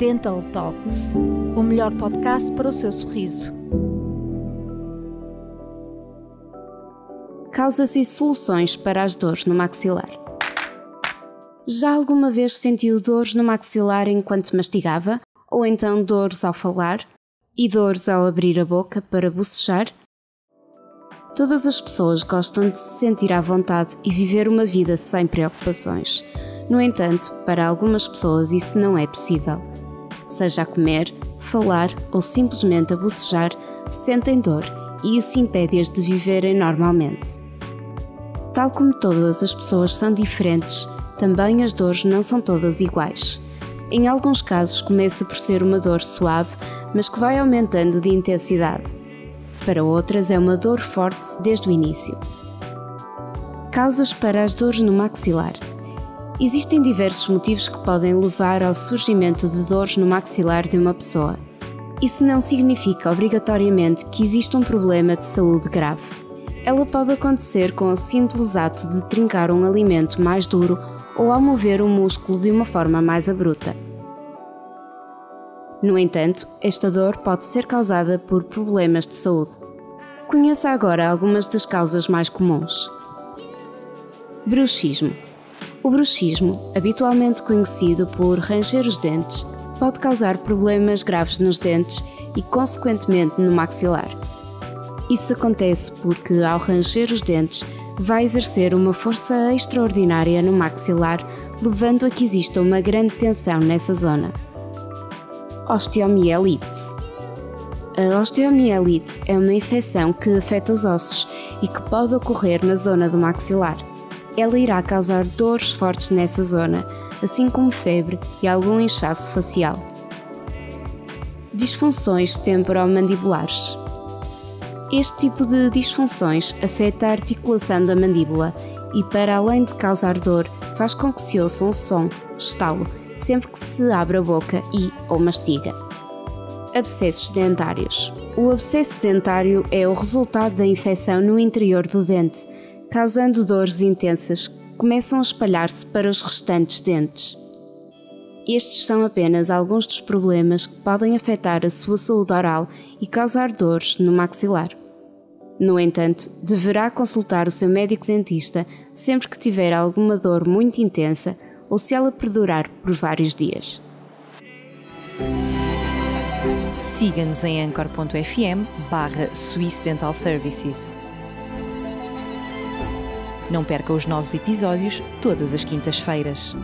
Dental Talks, o melhor podcast para o seu sorriso. Causas e soluções para as dores no maxilar. Já alguma vez sentiu dores no maxilar enquanto mastigava? Ou então dores ao falar? E dores ao abrir a boca para bocejar? Todas as pessoas gostam de se sentir à vontade e viver uma vida sem preocupações. No entanto, para algumas pessoas isso não é possível. Seja a comer, falar ou simplesmente a bocejar, sentem dor e isso impede-as de viverem normalmente. Tal como todas as pessoas são diferentes, também as dores não são todas iguais. Em alguns casos começa por ser uma dor suave, mas que vai aumentando de intensidade. Para outras é uma dor forte desde o início. Causas para as dores no maxilar. Existem diversos motivos que podem levar ao surgimento de dores no maxilar de uma pessoa. Isso não significa obrigatoriamente que existe um problema de saúde grave. Ela pode acontecer com o simples ato de trincar um alimento mais duro ou ao mover o músculo de uma forma mais abrupta. No entanto, esta dor pode ser causada por problemas de saúde. Conheça agora algumas das causas mais comuns. Bruxismo. O bruxismo, habitualmente conhecido por ranger os dentes, pode causar problemas graves nos dentes e, consequentemente, no maxilar. Isso acontece porque, ao ranger os dentes, vai exercer uma força extraordinária no maxilar, levando a que exista uma grande tensão nessa zona. Osteomielite. A osteomielite é uma infecção que afeta os ossos e que pode ocorrer na zona do maxilar. Ela irá causar dores fortes nessa zona, assim como febre e algum inchaço facial. Disfunções temporomandibulares. Este tipo de disfunções afeta a articulação da mandíbula e, para além de causar dor, faz com que se ouça um som, estalo, sempre que se abre a boca e ou mastiga. Abscessos dentários. O abscesso dentário é o resultado da infecção no interior do dente, causando dores intensas que começam a espalhar-se para os restantes dentes. Estes são apenas alguns dos problemas que podem afetar a sua saúde oral e causar dores no maxilar. No entanto, deverá consultar o seu médico dentista sempre que tiver alguma dor muito intensa ou se ela perdurar por vários dias. Siga-nos em anchor.fm barra Dental Services. Não perca os novos episódios todas as quintas-feiras.